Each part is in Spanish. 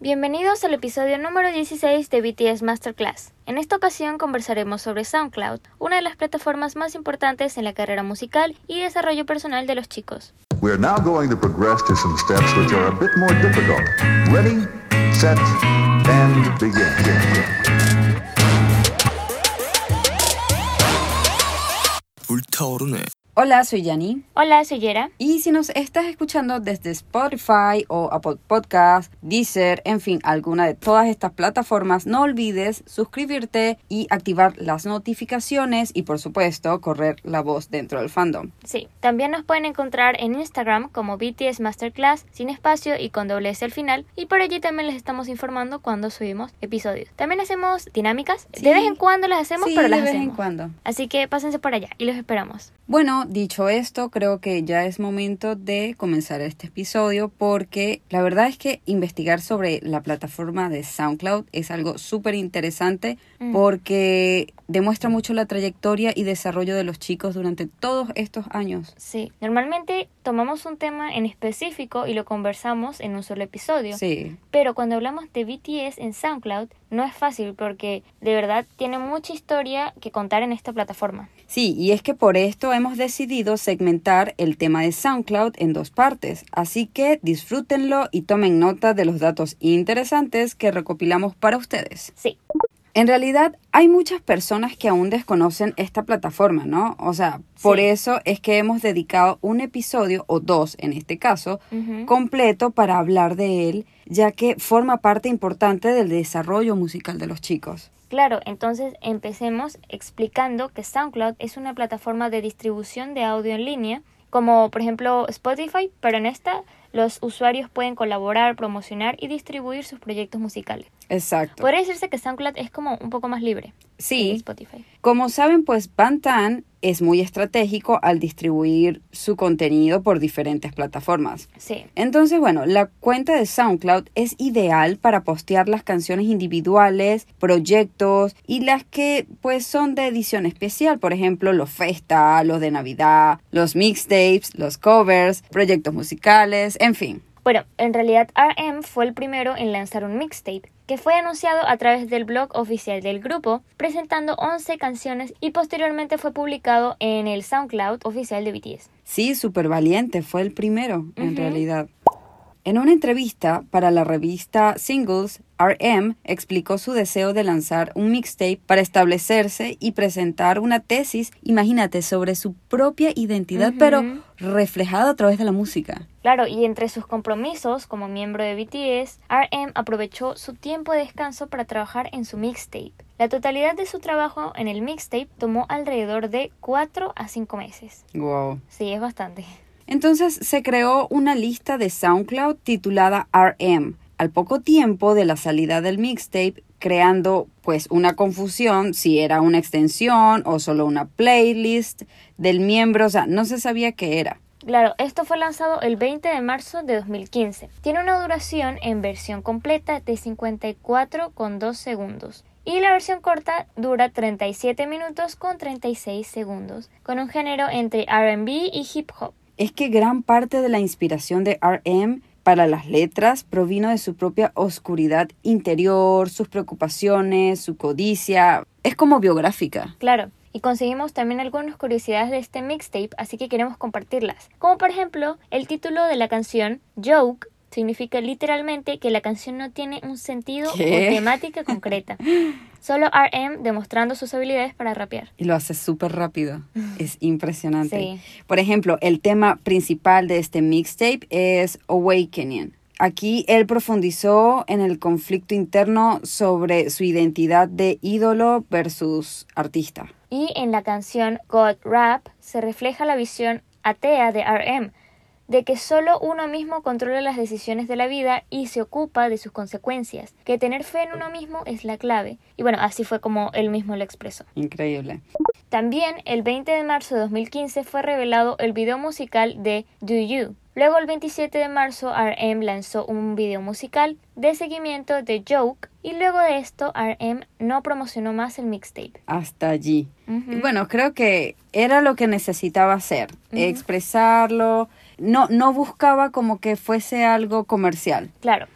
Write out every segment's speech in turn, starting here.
Bienvenidos al episodio número 16 de BTS Masterclass. En esta ocasión conversaremos sobre SoundCloud, una de las plataformas más importantes en la carrera musical y desarrollo personal de los chicos. We are now going to progress to some steps which are a bit more difficult. Ready, set, and begin. 불타오르네. Hola, soy Yani. Hola, soy Yera. Y si nos estás escuchando desde Spotify o Apple Podcast, Deezer, en fin, alguna de todas estas plataformas, no olvides suscribirte y activar las notificaciones y por supuesto correr la voz dentro del fandom. Sí, también nos pueden encontrar en Instagram como BTS Masterclass sin espacio y con doble S al final y por allí también les estamos informando cuando subimos episodios. También hacemos dinámicas, Sí. de vez en cuando las hacemos, Sí, pero las de vez en hacemos. cuando. Así que pásense por allá y los esperamos. Bueno, dicho esto, creo que ya es momento de comenzar este episodio porque la verdad es que investigar sobre la plataforma de SoundCloud es algo súper interesante Mm. porque demuestra mucho la trayectoria y desarrollo de los chicos durante todos estos años. Sí, normalmente tomamos un tema en específico y lo conversamos en un solo episodio. Sí, Pero cuando hablamos de BTS en SoundCloud no es fácil porque de verdad tiene mucha historia que contar en esta plataforma. Sí, y es que por esto hemos decidido segmentar el tema de SoundCloud en dos partes, así que disfrútenlo y tomen nota de los datos interesantes que recopilamos para ustedes. Sí, En realidad hay muchas personas que aún desconocen esta plataforma, ¿no? O sea, por Sí. eso es que hemos dedicado un episodio, o dos en este caso, Ujú. completo para hablar de él, ya que forma parte importante del desarrollo musical de los chicos. Claro, entonces empecemos explicando que SoundCloud es una plataforma de distribución de audio en línea, como por ejemplo Spotify, pero en esta los usuarios pueden colaborar, promocionar y distribuir sus proyectos musicales. Exacto. Podría decirse que SoundCloud es como un poco más libre que Sí, Spotify. Como saben, pues Bantan es muy estratégico al distribuir su contenido por diferentes plataformas. Sí. Entonces, bueno, la cuenta de SoundCloud es ideal para postear las canciones individuales, proyectos y las que pues son de edición especial, por ejemplo, los festa, los de Navidad, los mixtapes, los covers, proyectos musicales, en fin. Bueno, en realidad RM fue el primero en lanzar un mixtape, que fue anunciado a través del blog oficial del grupo, presentando 11 canciones y posteriormente fue publicado en el SoundCloud oficial de BTS. Sí, súper valiente, fue el primero, en realidad. En una entrevista para la revista Singles, RM explicó su deseo de lanzar un mixtape para establecerse y presentar una tesis, imagínate, sobre su propia identidad, pero reflejada a través de la música. Claro, y entre sus compromisos como miembro de BTS, RM aprovechó su tiempo de descanso para trabajar en su mixtape. La totalidad de su trabajo en el mixtape tomó alrededor de 4 a 5 meses. Wow. Sí, es bastante. Entonces se creó una lista de SoundCloud titulada RM, al poco tiempo de la salida del mixtape, creando pues una confusión si era una extensión o solo una playlist del miembro, o sea, no se sabía qué era. Claro, esto fue lanzado el 20 de marzo de 2015. Tiene una duración en versión completa de 54,2 segundos. Y la versión corta dura 37 minutos con 36 segundos, con un género entre RB y hip hop. Es que gran parte de la inspiración de RM para las letras provino de su propia oscuridad interior, sus preocupaciones, su codicia. Es como biográfica. Claro, y conseguimos también algunas curiosidades de este mixtape, así que queremos compartirlas. Como por ejemplo, el título de la canción, Joke, significa literalmente que la canción no tiene un sentido ¿Qué? o temática concreta. Solo RM demostrando sus habilidades para rapear. Y lo hace súper rápido. Es impresionante. Sí. Por ejemplo, el tema principal de este mixtape es Awakening. Aquí él profundizó en el conflicto interno sobre su identidad de ídolo versus artista. Y en la canción God Rap se refleja la visión atea de RM, de que solo uno mismo controla las decisiones de la vida y se ocupa de sus consecuencias, que tener fe en uno mismo es la clave. Y bueno, así fue como él mismo lo expresó. Increíble. También el 20 de marzo de 2015 fue revelado el video musical de Do You. Luego el 27 de marzo RM lanzó un video musical de seguimiento de Joke y luego de esto RM no promocionó más el mixtape. Hasta allí. Bueno, creo que era lo que necesitaba hacer, expresarlo. No, no buscaba como que fuese algo comercial. Claro.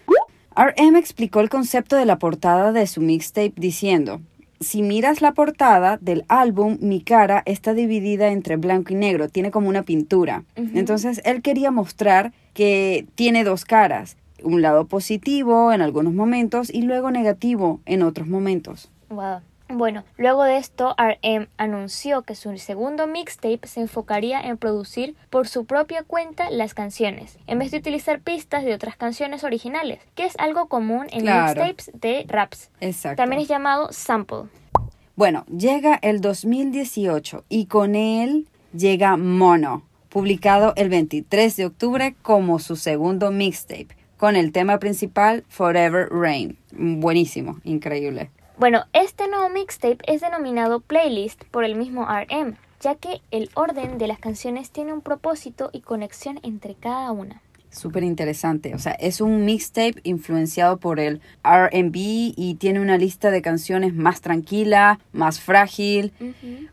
RM explicó el concepto de la portada de su mixtape diciendo, si miras la portada del álbum, mi cara está dividida entre blanco y negro, tiene como una pintura. Entonces él quería mostrar que tiene dos caras, un lado positivo en algunos momentos y luego negativo en otros momentos. Wow. Bueno, luego de esto, RM anunció que su segundo mixtape se enfocaría en producir por su propia cuenta las canciones, en vez de utilizar pistas de otras canciones originales, que es algo común en Claro. mixtapes de raps. Exacto. También es llamado sample. Bueno, llega el 2018 y con él llega Mono, publicado el 23 de octubre como su segundo mixtape, con el tema principal Forever Rain. Buenísimo, increíble. Bueno, este nuevo mixtape es denominado playlist por el mismo RM, ya que el orden de las canciones tiene un propósito y conexión entre cada una. Súper interesante. O sea, es un mixtape influenciado por el RB y tiene una lista de canciones más tranquila, más frágil.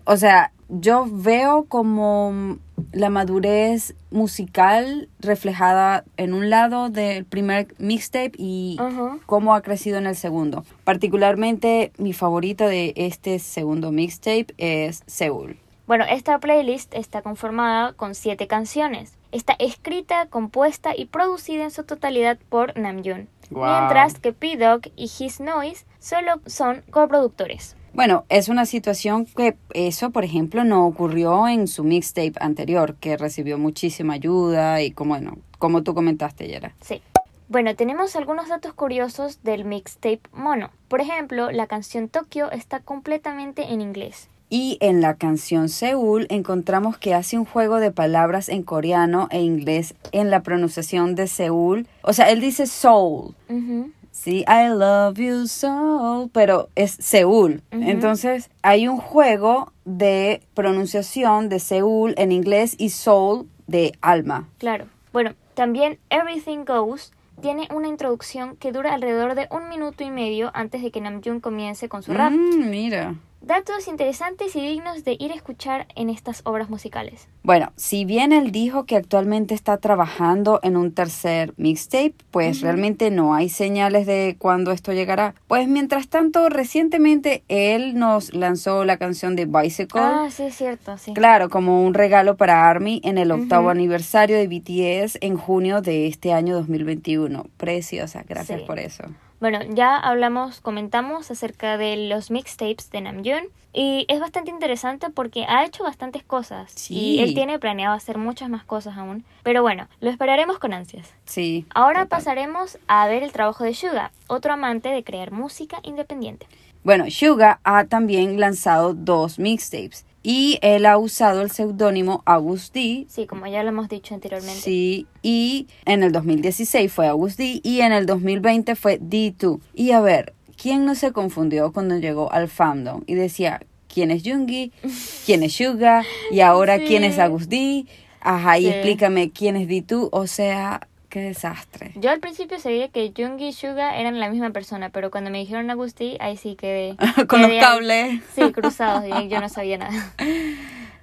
O sea, yo veo como la madurez musical reflejada en un lado del primer mixtape y cómo ha crecido en el segundo. Particularmente mi favorita de este segundo mixtape es Seúl. Bueno, esta playlist está conformada con siete canciones. Está escrita, compuesta y producida en su totalidad por Namjoon, Wow. mientras que P-Dog y His Noise solo son coproductores. Bueno, es una situación que eso, por ejemplo, no ocurrió en su mixtape anterior, que recibió muchísima ayuda y como, bueno, como tú comentaste, Yera. Sí. Bueno, tenemos algunos datos curiosos del mixtape mono. Por ejemplo, la canción Tokyo está completamente en inglés. Y en la canción Seúl encontramos que hace un juego de palabras en coreano e inglés en la pronunciación de Seúl. O sea, él dice soul. Ujú. Sí, I love you so, pero es Seúl. Entonces, hay un juego de pronunciación de Seúl en inglés y soul de alma. Claro. Bueno, también Everything Goes tiene una introducción que dura alrededor de un minuto y medio antes de que Namjoon comience con su rap. Mm, mira. Datos interesantes y dignos de ir a escuchar en estas obras musicales. Bueno, si bien él dijo que actualmente está trabajando en un tercer mixtape, pues realmente no hay señales de cuándo esto llegará. Pues mientras tanto, recientemente él nos lanzó la canción de Bicycle. Ah, sí, es cierto, sí. Claro, como un regalo para ARMY en el octavo aniversario de BTS en junio de este año 2021. Preciosa, gracias Sí. por eso. Bueno, ya hablamos, comentamos acerca de los mixtapes de Namjoon y es bastante interesante porque ha hecho bastantes cosas Sí. y él tiene planeado hacer muchas más cosas aún. Pero bueno, lo esperaremos con ansias. Sí. Ahora total. pasaremos a ver el trabajo de Suga, otro amante de crear música independiente. Bueno, Suga ha también lanzado dos mixtapes y él ha usado el seudónimo August D. Sí, como ya lo hemos dicho anteriormente. Sí, y en el 2016 fue August D y en el 2020 fue D2. Y a ver, ¿quién no se confundió cuando llegó al fandom y decía quién es Jungi, quién es Suga y ahora quién es. August D? Ajá, y Sí. explícame quién es D2, o sea, qué desastre. Yo al principio sabía que Jungi y Suga eran la misma persona, pero cuando me dijeron Agusti, ahí sí quedé. Con los ahí. cables. Sí, cruzados, y yo no sabía nada.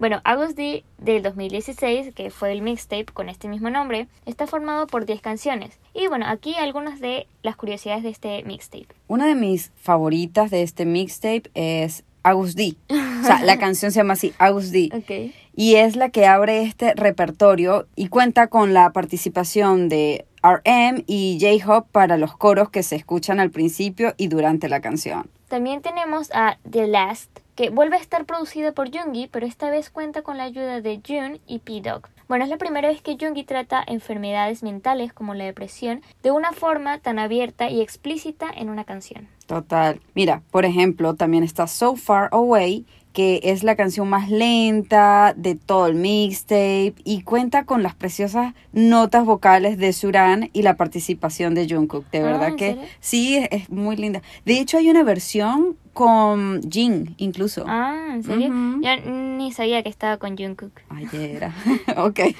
Bueno, August D del 2016, que fue el mixtape con este mismo nombre, está formado por 10 canciones. Y bueno, aquí algunas de las curiosidades de este mixtape. Una de mis favoritas de este mixtape es August D. O sea, la canción se llama así, August D. Y es la que abre este repertorio y cuenta con la participación de RM y J-Hop para los coros que se escuchan al principio y durante la canción. También tenemos a The Last, que vuelve a estar producida por Jungi, pero esta vez cuenta con la ayuda de Jun y P-Dog. Bueno, es la primera vez que Jungi trata enfermedades mentales como la depresión de una forma tan abierta y explícita en una canción. Total. Mira, por ejemplo, también está So Far Away, que es la canción más lenta de todo el mixtape y cuenta con las preciosas notas vocales de Suran y la participación de Jungkook. De Ah, verdad ¿en que sí, es, es muy linda. De hecho, hay una versión con Jin incluso. Ah, ¿en serio? Yo ni sabía que estaba con Jungkook. Ayer. ok.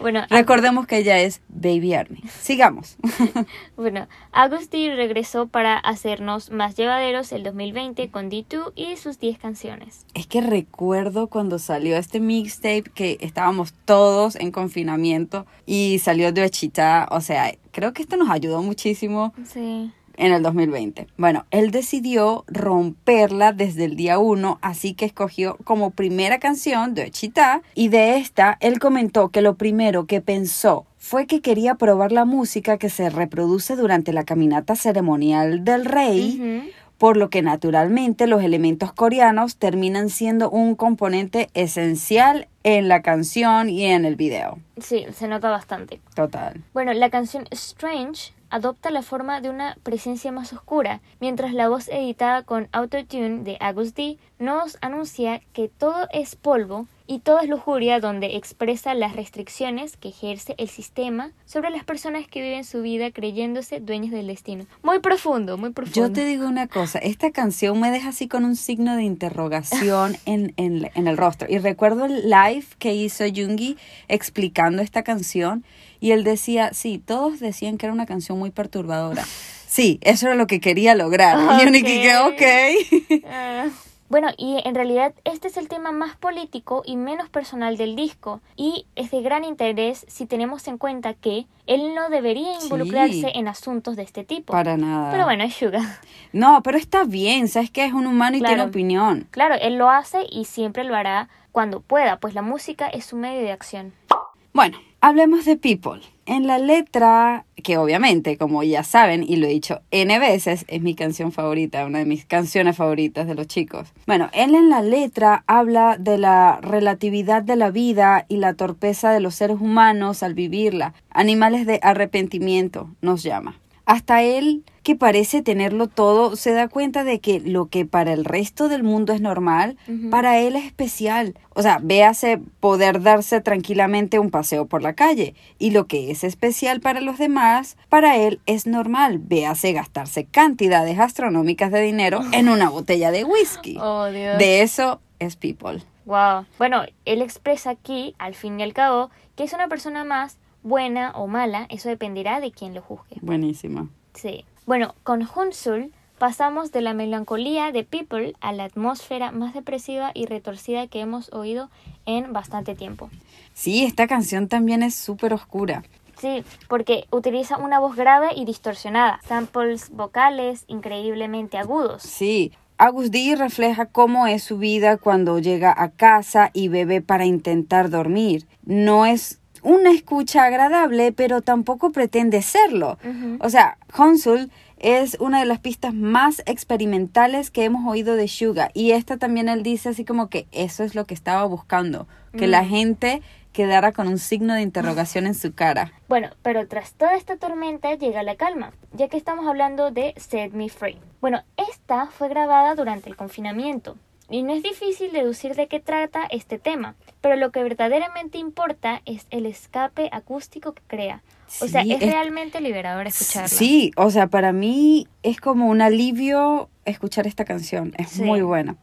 Bueno, Recordemos que ella es Baby Army. Sigamos. Bueno, Agusti regresó para hacernos más llevaderos el 2020 con D2 y sus 10 canciones. es que recuerdo cuando salió este mixtape que estábamos todos en confinamiento y salió de Ochita, o sea, creo que esto nos ayudó muchísimo Sí. En el 2020. Bueno, él decidió romperla desde el día uno, así que escogió como primera canción de Chita y de esta él comentó que lo primero que pensó fue que quería probar la música que se reproduce durante la caminata ceremonial del rey, por lo que naturalmente los elementos coreanos terminan siendo un componente esencial en la canción y en el video. Sí, se nota bastante. Total. Bueno, la canción Strange adopta la forma de una presencia más oscura, mientras la voz editada con Autotune de Agus D nos anuncia que todo es polvo y todo es lujuria donde expresa las restricciones que ejerce el sistema sobre las personas que viven su vida creyéndose dueños del destino. Muy profundo, muy profundo. Yo te digo una cosa, esta canción me deja así con un signo de interrogación en, en- en el rostro. Y recuerdo el live que hizo Jungi explicando esta canción y él decía, sí, todos decían que era una canción muy perturbadora. Sí, eso era lo que quería lograr. Y yo ni que, ok. Ah. Bueno, y en realidad este es el tema más político y menos personal del disco, y es de gran interés si tenemos en cuenta que él no debería Sí. involucrarse en asuntos de este tipo. Para nada. Pero bueno, es Suga. No, pero está bien, sabes que es un humano y Claro. tiene opinión. Claro, él lo hace y siempre lo hará cuando pueda, pues la música es su medio de acción. Bueno, hablemos de People. En la letra, que obviamente, como ya saben, y lo he dicho N veces, es mi canción favorita, una de mis canciones favoritas de los chicos. Bueno, él en la letra habla de la relatividad de la vida y la torpeza de los seres humanos al vivirla. Animales de arrepentimiento nos llama. Hasta él, que parece tenerlo todo, se da cuenta de que lo que para el resto del mundo es normal, para él es especial. O sea, véase poder darse tranquilamente un paseo por la calle. Y lo que es especial para los demás, para él es normal. Véase gastarse cantidades astronómicas de dinero en una botella de whisky. Oh, Dios. De eso es People. Wow. Bueno, él expresa aquí, al fin y al cabo, que es una persona más buena o mala, eso dependerá de quien lo juzgue. Buenísima. Sí. Bueno, con Hunsul pasamos de la melancolía de People a la atmósfera más depresiva y retorcida que hemos oído en bastante tiempo. Sí, esta canción también es súper oscura. Sí, porque utiliza una voz grave y distorsionada, samples vocales increíblemente agudos. Sí. Agus D refleja cómo es su vida cuando llega a casa y bebe para intentar dormir. No es una escucha agradable, pero tampoco pretende serlo. O sea, Honsul es una de las pistas más experimentales que hemos oído de Suga. Y esta también él dice así como que eso es lo que estaba buscando. Que la Mm. gente quedara con un signo de interrogación en su cara. Bueno, pero tras toda esta tormenta llega la calma, ya que estamos hablando de Set Me Free. Bueno, esta fue grabada durante el confinamiento. Y no es difícil deducir de qué trata este tema, pero lo que verdaderamente importa es el escape acústico que crea. O sea, es, es- realmente liberador escucharla. Sí, o sea, para mí es como un alivio escuchar esta canción. Es Sí. muy buena.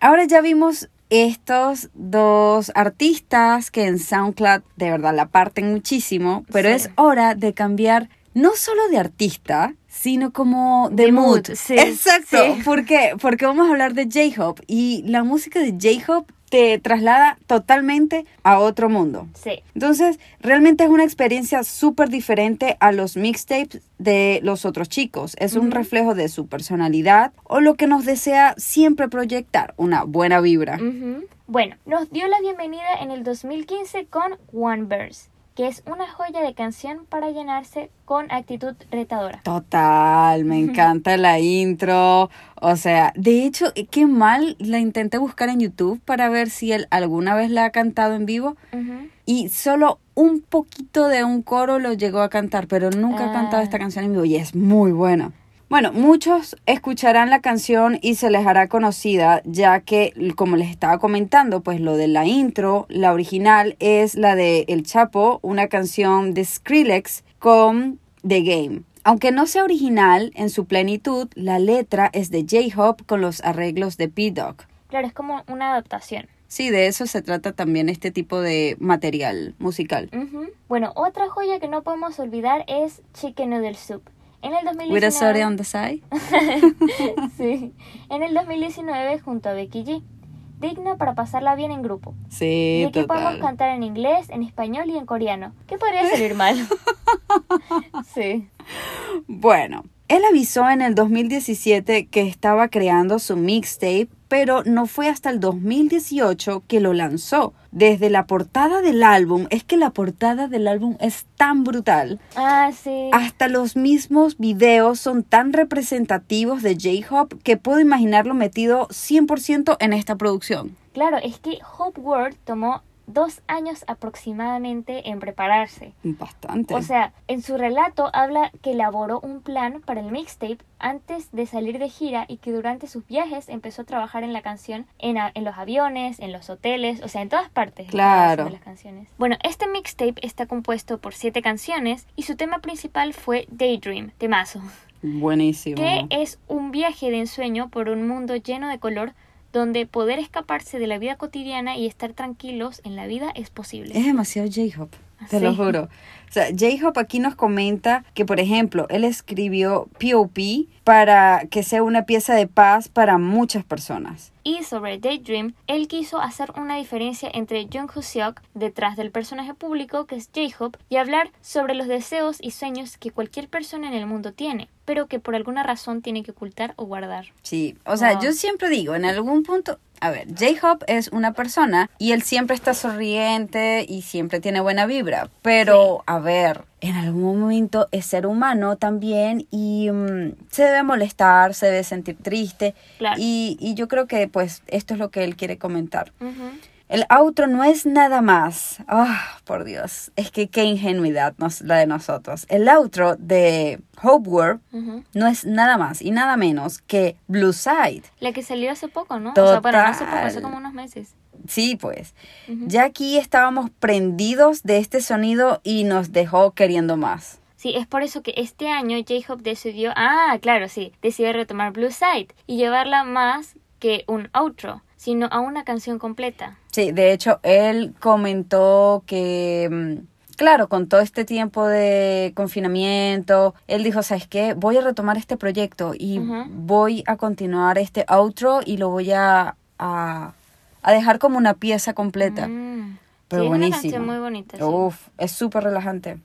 Ahora ya vimos estos dos artistas que en SoundCloud de verdad la parten muchísimo, pero Sí. es hora de cambiar no solo de artista, sino como de, mood. mood, sí, Exacto. sí. ¿Por qué? Porque vamos a hablar de J-Hope y la música de J-Hope te traslada totalmente a otro mundo. Sí, Entonces, realmente es una experiencia súper diferente a los mixtapes de los otros chicos. Es un reflejo de su personalidad o lo que nos desea siempre proyectar, una buena vibra. Bueno, nos dio la bienvenida en el 2015 con One Verse, que es una joya de canción para llenarse con actitud retadora. Total, me encanta la intro. O sea, de hecho, qué mal la intenté buscar en YouTube para ver si él alguna vez la ha cantado en vivo. Y solo un poquito de un coro lo llegó a cantar, pero nunca ha cantado Ah. esta canción en vivo y es muy buena. Bueno, muchos escucharán la canción y se les hará conocida, ya que, como les estaba comentando, pues lo de la intro, la original es la de El Chapo, una canción de Skrillex con The Game. Aunque no sea original en su plenitud, la letra es de J-Hope con los arreglos de P-Dog. Claro, es como una adaptación. Sí, de eso se trata también este tipo de material musical. Bueno, otra joya que no podemos olvidar es Chicken Noodle Soup. En el 2019, With a soda on the side. sí, en el 2019 junto a Becky G. digna para pasarla bien en grupo. Sí, y aquí podemos total. cantar en inglés, en español y en coreano. ¿Qué podría salir mal? sí. Bueno, él avisó en el 2017 que estaba creando su mixtape, pero no fue hasta el 2018 que lo lanzó. Desde la portada del álbum, es que la portada del álbum es tan brutal. Ah, sí. Hasta los mismos videos son tan representativos de J-Hop que puedo imaginarlo metido 100% en esta producción. Claro, es que Hope World tomó dos años aproximadamente en prepararse. Bastante. O sea, en su relato habla que elaboró un plan para el mixtape antes de salir de gira y que durante sus viajes empezó a trabajar en la canción en, a- en los aviones, en los hoteles, o sea, en todas partes. Claro. haciendo las canciones. Bueno, este mixtape está compuesto por siete canciones y su tema principal fue Daydream, temazo, Buenísimo. que es un viaje de ensueño por un mundo lleno de color donde poder escaparse de la vida cotidiana y estar tranquilos en la vida es posible. Es demasiado J-Hop, te Sí. lo juro. O sea, J-Hop aquí nos comenta que, por ejemplo, él escribió POP para que sea una pieza de paz para muchas personas. Y sobre Daydream, él quiso hacer una diferencia entre Jung Seok detrás del personaje público que es J-Hope y hablar sobre los deseos y sueños que cualquier persona en el mundo tiene, pero que por alguna razón tiene que ocultar o guardar. Sí, o sea, Wow. yo siempre digo, en algún punto, a ver, J-Hop es una persona y él siempre está sonriente y siempre tiene buena vibra, pero a ver, en algún momento es ser humano también y mm, se debe molestar, se debe sentir triste Claro. y, y yo creo que pues esto es lo que él quiere comentar. Ujú. El outro no es nada más. Ah, por Dios. Es que qué ingenuidad nos, la de nosotros. El outro de Hope World Ujú. no es nada más y nada menos que Blue Side. La que salió hace poco, ¿no? O sea, bueno, no hace poco, hace Total. como unos meses. Sí, pues. Ya aquí estábamos prendidos de este sonido y nos dejó queriendo más. Sí, es por eso que este año J-Hope decidió, ah, claro, sí, decidió retomar Blue Side y llevarla más que un outro, sino a una canción completa. Sí, de hecho, él comentó que, mm, claro, con todo este tiempo de confinamiento, él dijo, ¿sabes qué? Voy a retomar este proyecto y voy a continuar este outro y lo voy a, a, a dejar como una pieza completa. Mm. Pero sí, es una buenísimo. canción muy bonita. sí. Uf, es súper relajante.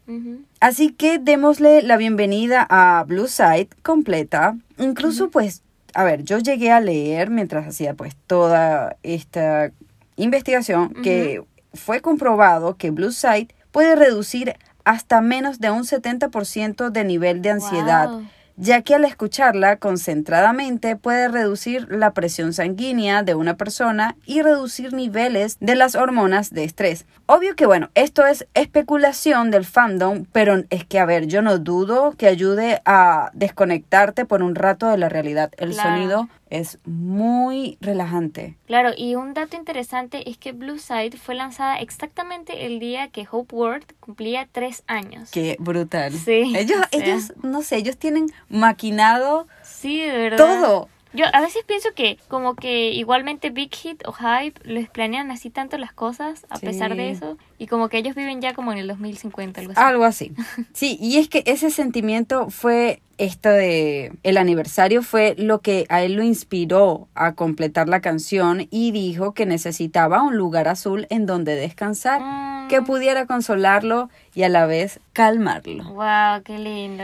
Así que démosle la bienvenida a Blue Side completa. Incluso, pues, a ver, yo llegué a leer mientras hacía pues toda esta investigación que fue comprobado que Blue Side puede reducir hasta menos de un 70% de nivel de ansiedad, Wow. Ya que al escucharla concentradamente puede reducir la presión sanguínea de una persona y reducir niveles de las hormonas de estrés. Obvio que bueno, esto es especulación del fandom, pero es que a ver, yo no dudo que ayude a desconectarte por un rato de la realidad. El Claro. sonido es muy relajante. Claro, y un dato interesante es que Blue Side fue lanzada exactamente el día que Hope World cumplía tres años. Qué brutal. Sí, Ellos, o sea. ellos, no sé, ellos tienen maquinado Sí, de verdad. todo. Yo a veces pienso que como que igualmente Big Hit o Hype les planean así tanto las cosas a Sí. pesar de eso y como que ellos viven ya como en el 2050 algo así. Algo así. Sí, y es que ese sentimiento fue esto de el aniversario fue lo que a él lo inspiró a completar la canción y dijo que necesitaba un lugar azul en donde descansar, Mm. que pudiera consolarlo y a la vez calmarlo. Wow, qué lindo.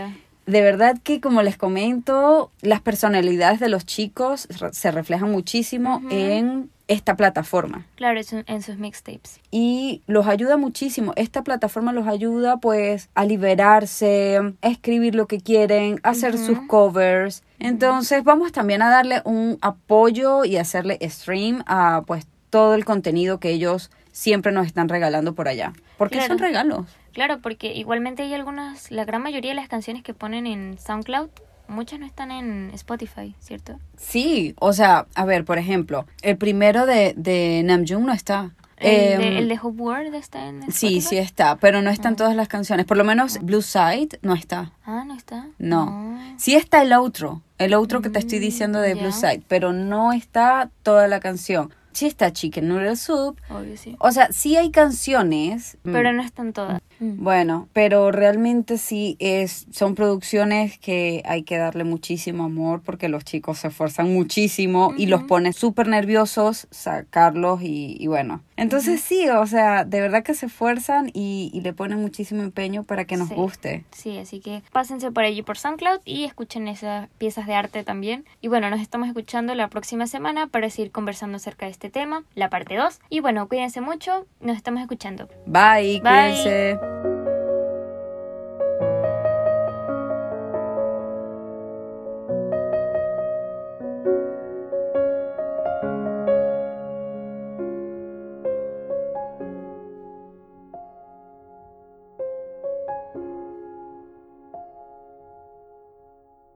De verdad que como les comento, las personalidades de los chicos se reflejan muchísimo en esta plataforma Claro, en sus mixtapes. y los ayuda muchísimo. Esta plataforma los ayuda pues a liberarse, a escribir lo que quieren, a hacer sus covers. Entonces vamos también a darle un apoyo y hacerle stream a pues todo el contenido que ellos siempre nos están regalando por allá. Porque Claro. son regalos. Claro, porque igualmente hay algunas, la gran mayoría de las canciones que ponen en SoundCloud, muchas no están en Spotify, ¿cierto? Sí, o sea, a ver, por ejemplo, el primero de, de Namjoon no está. El, Em, de, el de Hope World está en Spotify. Sí, sí está, pero no están Ah. todas las canciones. Por lo menos Blue Side no está. Ah, no está. No. Sí está el outro, el outro que te estoy Mm, diciendo de. Blue Side, pero no está toda la canción. Sí está Chicken Noodle Soup. Obvio, sí. O sea, sí hay canciones. mm, Pero no están todas. Mm. Bueno, pero realmente sí es, son producciones que hay que darle muchísimo amor porque los chicos se esfuerzan muchísimo y los Ujú. pone súper nerviosos sacarlos y, y bueno. Entonces sí, o sea, de verdad que se esfuerzan y, y le ponen muchísimo empeño para que nos Sí. guste. Sí, así que pásense por allí por SoundCloud y escuchen esas piezas de arte también. Y bueno, nos estamos escuchando la próxima semana para seguir conversando acerca de este tema, la parte 2. Y bueno, cuídense mucho, nos estamos escuchando. Bye, Bye. cuídense.